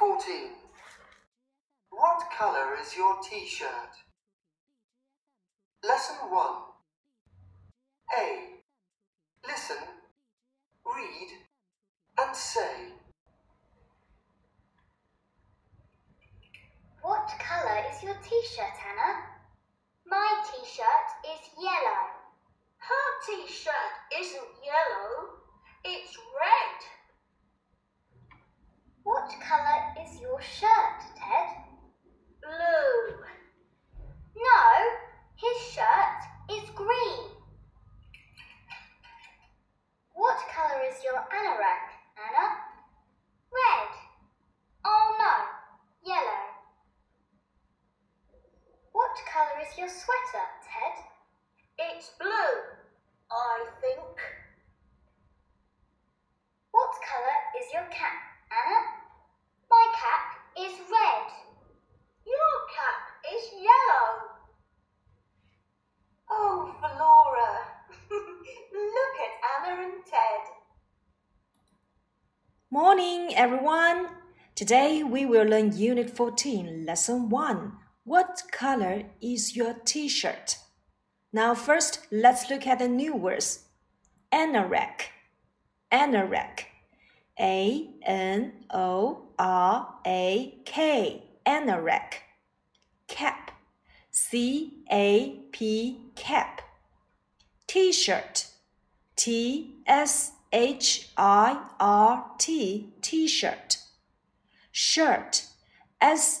14. What color is your t shirt? Lesson 1. A. Listen, read, and say. What color is your t shirt, Anna? My t shirt is yellow. your sweater, Ted? It's blue, I think. What colour is your cap, Anna? My cap is red. Your cap is yellow. Oh, Flora, look at Anna and Ted. Morning, everyone. Today we will learn Unit 14, Lesson 1 what color is your t shirt? Now, first, let's look at the new words anorak. Anorak. A N O R A K. Anorak. Cap. C A P. Cap. T shirt. T S H I R T. T shirt. Shirt. S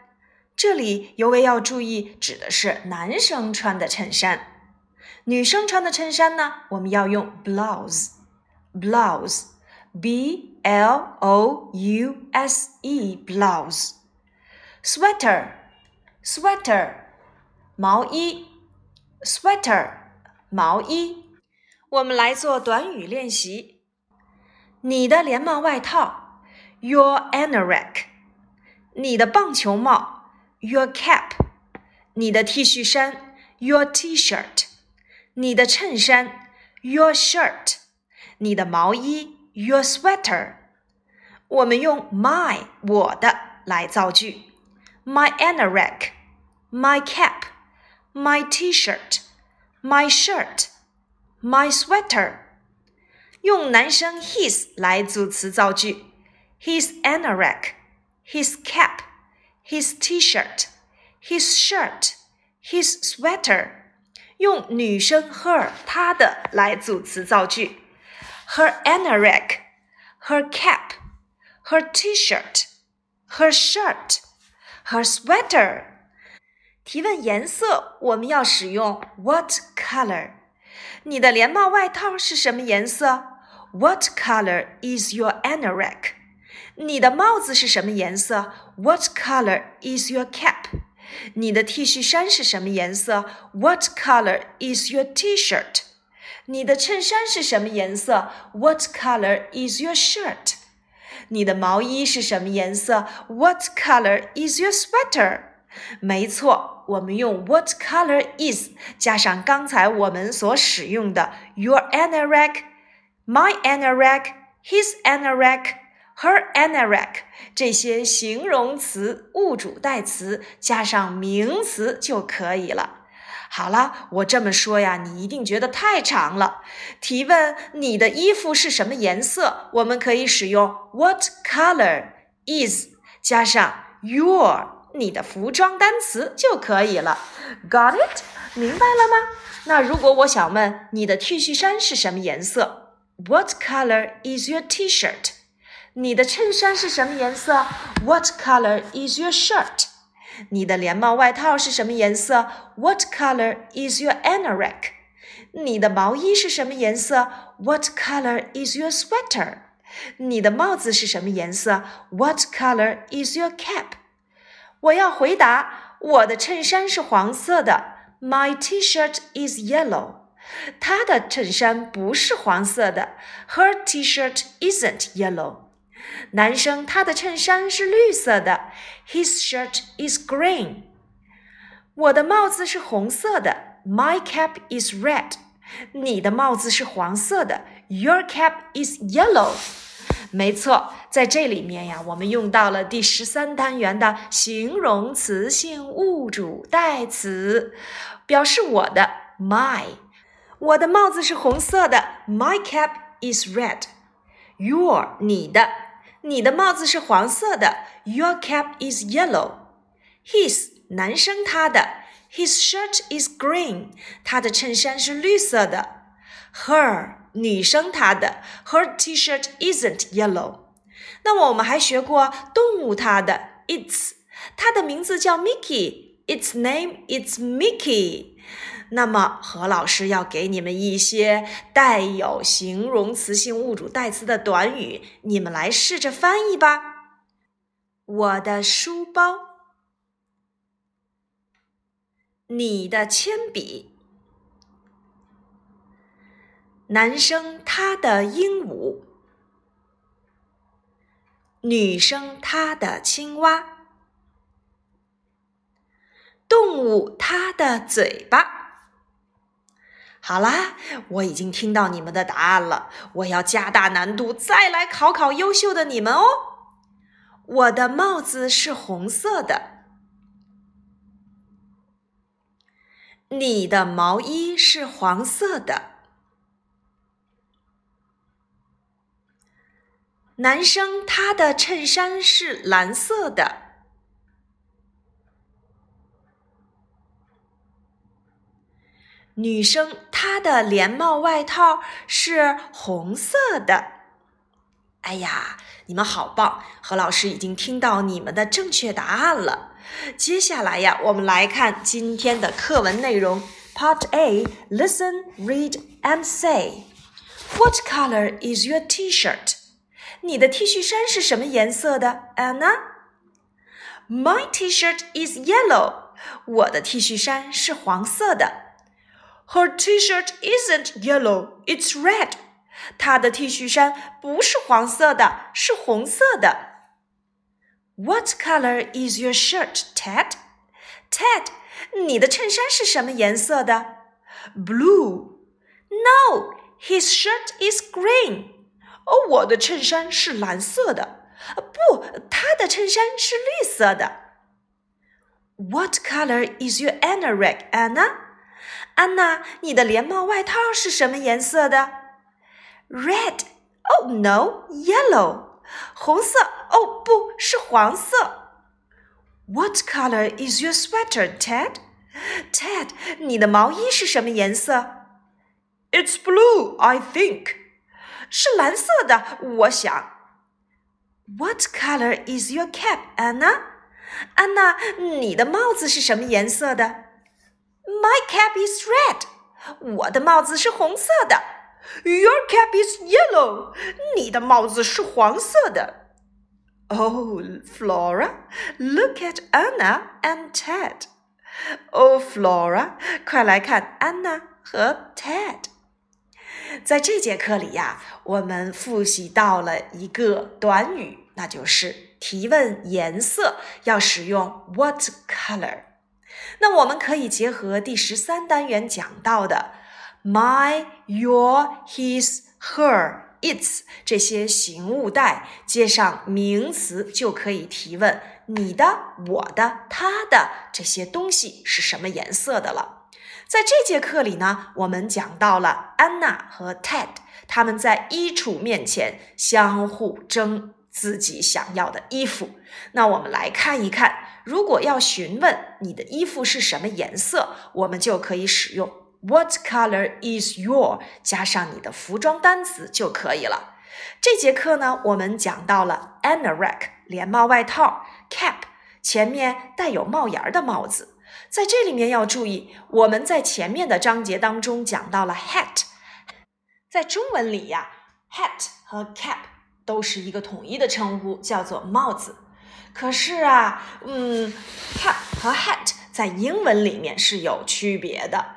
这里尤为要注意，指的是男生穿的衬衫。女生穿的衬衫呢？我们要用 blouse，blouse，b l o u s e，blouse。sweater，sweater，毛衣，sweater，毛衣。我们来做短语练习。你的连帽外套，your anorak。你的棒球帽。your cap，你的 T 恤衫，your T-shirt，你的衬衫，your shirt，你的毛衣，your sweater。我们用 my 我的来造句，my anorak，my cap，my T-shirt，my shirt，my sweater。用男生 his 来组词造句，his anorak，his cap。his T-shirt, his shirt, his sweater，用女生 her 她的来组词造句：her anorak, her cap, her T-shirt, her shirt, her sweater。提问颜色，我们要使用 what color？你的连帽外套是什么颜色？What color is your anorak? 你的帽子是什么颜色？What color is your cap？你的 T 恤衫是什么颜色？What color is your T-shirt？你的衬衫是什么颜色？What color is your shirt？你的毛衣是什么颜色？What color is your sweater？没错，我们用 What color is 加上刚才我们所使用的 Your anorak、my anorak、his anorak。Her, anirak，这些形容词物主代词加上名词就可以了。好了，我这么说呀，你一定觉得太长了。提问：你的衣服是什么颜色？我们可以使用 What color is 加上 your 你的服装单词就可以了。Got it？明白了吗？那如果我想问你的 T 恤衫是什么颜色？What color is your T-shirt？你的衬衫是什么颜色？What color is your shirt？你的连帽外套是什么颜色？What color is your anorak？你的毛衣是什么颜色？What color is your sweater？你的帽子是什么颜色？What color is your cap？我要回答，我的衬衫是黄色的。My T-shirt is yellow。她的衬衫不是黄色的。Her T-shirt isn't yellow。男生他的衬衫是绿色的，His shirt is green。我的帽子是红色的，My cap is red。你的帽子是黄色的，Your cap is yellow。没错，在这里面呀，我们用到了第十三单元的形容词性物主代词，表示我的，my。我的帽子是红色的，My cap is red。Your 你的。你的帽子是黄色的。Your cap is yellow. His，男生他的。His shirt is green. 他的衬衫是绿色的。Her，女生她的。Her T-shirt isn't yellow. 那么我们还学过动物它的。It's，它的名字叫 Mickey。Its name is Mickey. 那么，何老师要给你们一些带有形容词性物主代词的短语，你们来试着翻译吧。我的书包，你的铅笔，男生他的鹦鹉，女生他的青蛙，动物它的嘴巴。好啦，我已经听到你们的答案了。我要加大难度，再来考考优秀的你们哦。我的帽子是红色的，你的毛衣是黄色的，男生他的衬衫是蓝色的。女生她的连帽外套是红色的。哎呀，你们好棒！何老师已经听到你们的正确答案了。接下来呀，我们来看今天的课文内容。Part A: Listen, read and say. What color is your T-shirt? 你的 T 恤衫是什么颜色的，Anna? My T-shirt is yellow. 我的 T 恤衫是黄色的。Her T-shirt isn't yellow; it's red. 她的 T 恤衫不是黄色的，是红色的。What color is your shirt, Ted? Ted，你的衬衫是什么颜色的？Blue. No, his shirt is green. 哦，我的衬衫是蓝色的。不，他的衬衫是绿色的。What color is your anorak, Anna? Oh no, yellow。红色。哦，不是黄色。What color is your sweater, Ted? Ted，你的毛衣是什么颜色？It's blue, I think。是蓝色的，我想。What color is your cap, Anna? Anna, 你的帽子是什么颜色的？my cap is red. 我的帽子是红色的。Your cap is yellow. 你的帽子是黄色的。Oh, Flora, look at Anna and Ted. Oh, Flora，快来看安娜和 Ted。在这节课里呀、啊，我们复习到了一个短语，那就是提问颜色要使用 What color。那我们可以结合第十三单元讲到的 my、your、his、her、its 这些形物代，接上名词，就可以提问你的、我的、他的这些东西是什么颜色的了。在这节课里呢，我们讲到了安娜和 Ted 他们在衣橱面前相互争自己想要的衣服。那我们来看一看。如果要询问你的衣服是什么颜色，我们就可以使用 "What color is your" 加上你的服装单词就可以了。这节课呢，我们讲到了 anorak 连帽外套，cap 前面带有帽檐的帽子。在这里面要注意，我们在前面的章节当中讲到了 hat，在中文里呀，hat 和 cap 都是一个统一的称呼，叫做帽子。可是啊，嗯，cap 和 hat 在英文里面是有区别的。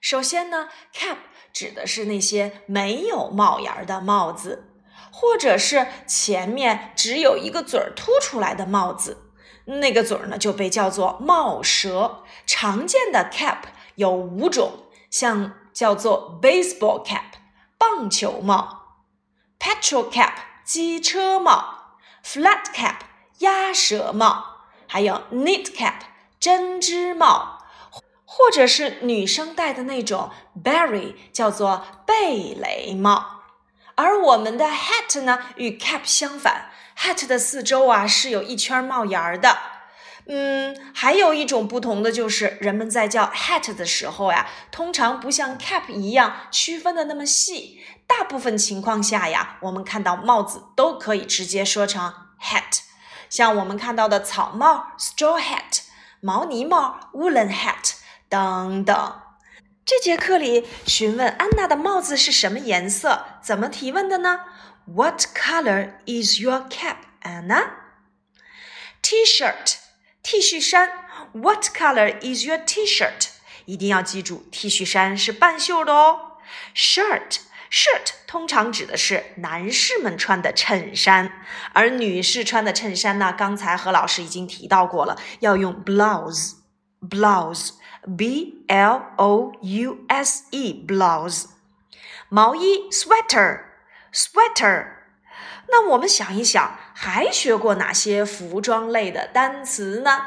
首先呢，cap 指的是那些没有帽檐儿的帽子，或者是前面只有一个嘴儿凸出来的帽子，那个嘴儿呢就被叫做帽舌。常见的 cap 有五种，像叫做 baseball cap（ 棒球帽）、petrol cap（ 机车帽）、flat cap。鸭舌帽，还有 knit cap 针织帽，或者是女生戴的那种 b e r r y 叫做贝雷帽。而我们的 hat 呢，与 cap 相反，hat 的四周啊是有一圈帽檐的。嗯，还有一种不同的就是，人们在叫 hat 的时候呀，通常不像 cap 一样区分的那么细，大部分情况下呀，我们看到帽子都可以直接说成 hat。像我们看到的草帽 （straw hat）、毛呢帽 （woolen hat） 等等。这节课里询问安娜的帽子是什么颜色，怎么提问的呢？What color is your cap, Anna? T-shirt，剃须衫。What color is your T-shirt？一定要记住，剃须衫是半袖的哦。Shirt。Shirt 通常指的是男士们穿的衬衫，而女士穿的衬衫呢？刚才何老师已经提到过了，要用 blouse，blouse，b l o u s e，blouse。毛衣，sweater，sweater。那我们想一想，还学过哪些服装类的单词呢？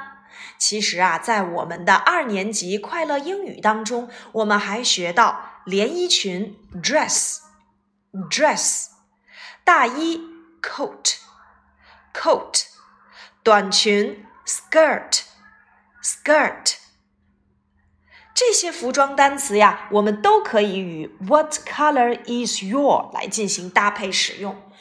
其实啊，在我们的二年级快乐英语当中，我们还学到。连衣裙 dress dress 大衣 coat coat 短裙 skirt skirt 这些服装单词呀，我们都可以与 What color is your 来进行搭配使用。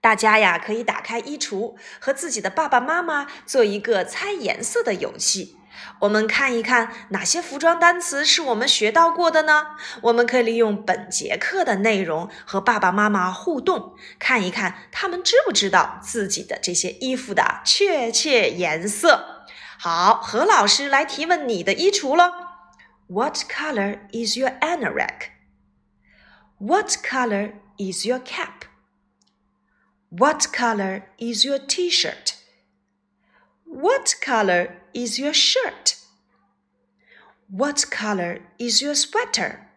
大家呀，可以打开衣橱，和自己的爸爸妈妈做一个猜颜色的游戏。我们看一看哪些服装单词是我们学到过的呢？我们可以利用本节课的内容和爸爸妈妈互动，看一看他们知不知道自己的这些衣服的确切颜色。好，何老师来提问你的衣橱了。What color is your anorak? What color is your cap? What color is your T-shirt? What color is your shirt? What color is your sweater?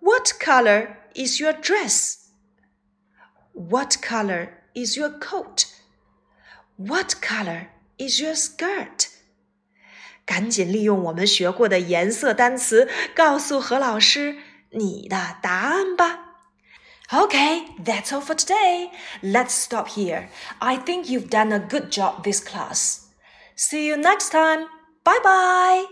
What color is your dress? What color is your coat? What color is your skirt? 赶紧利用我们学过的颜色单词，告诉何老师你的答案吧。Okay, that's all for today. Let's stop here. I think you've done a good job this class. See you next time. Bye bye.